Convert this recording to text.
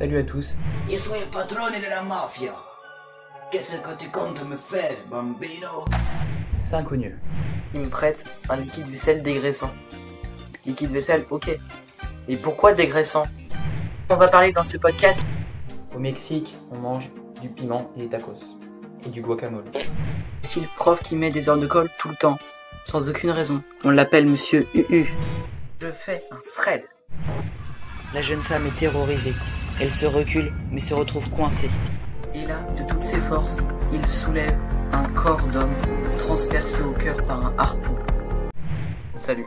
Salut à tous. Io sono il padrone della mafia. Qu'est-ce que tu comptes me faire, bambino? C'est inconnu. Il me prête un liquide vaisselle dégraissant. Liquide vaisselle, ok. Mais pourquoi dégraissant? On va parler dans ce podcast. Au Mexique, on mange du piment et des tacos. Et du guacamole. Si le prof qui met des heures de colle tout le temps, sans aucune raison, on l'appelle monsieur UU. Je fais un thread. La jeune femme est terrorisée. Elle se recule, mais se retrouve coincée. Et là, de toutes ses forces, il soulève un corps d'homme transpercé au cœur par un harpon. Salut.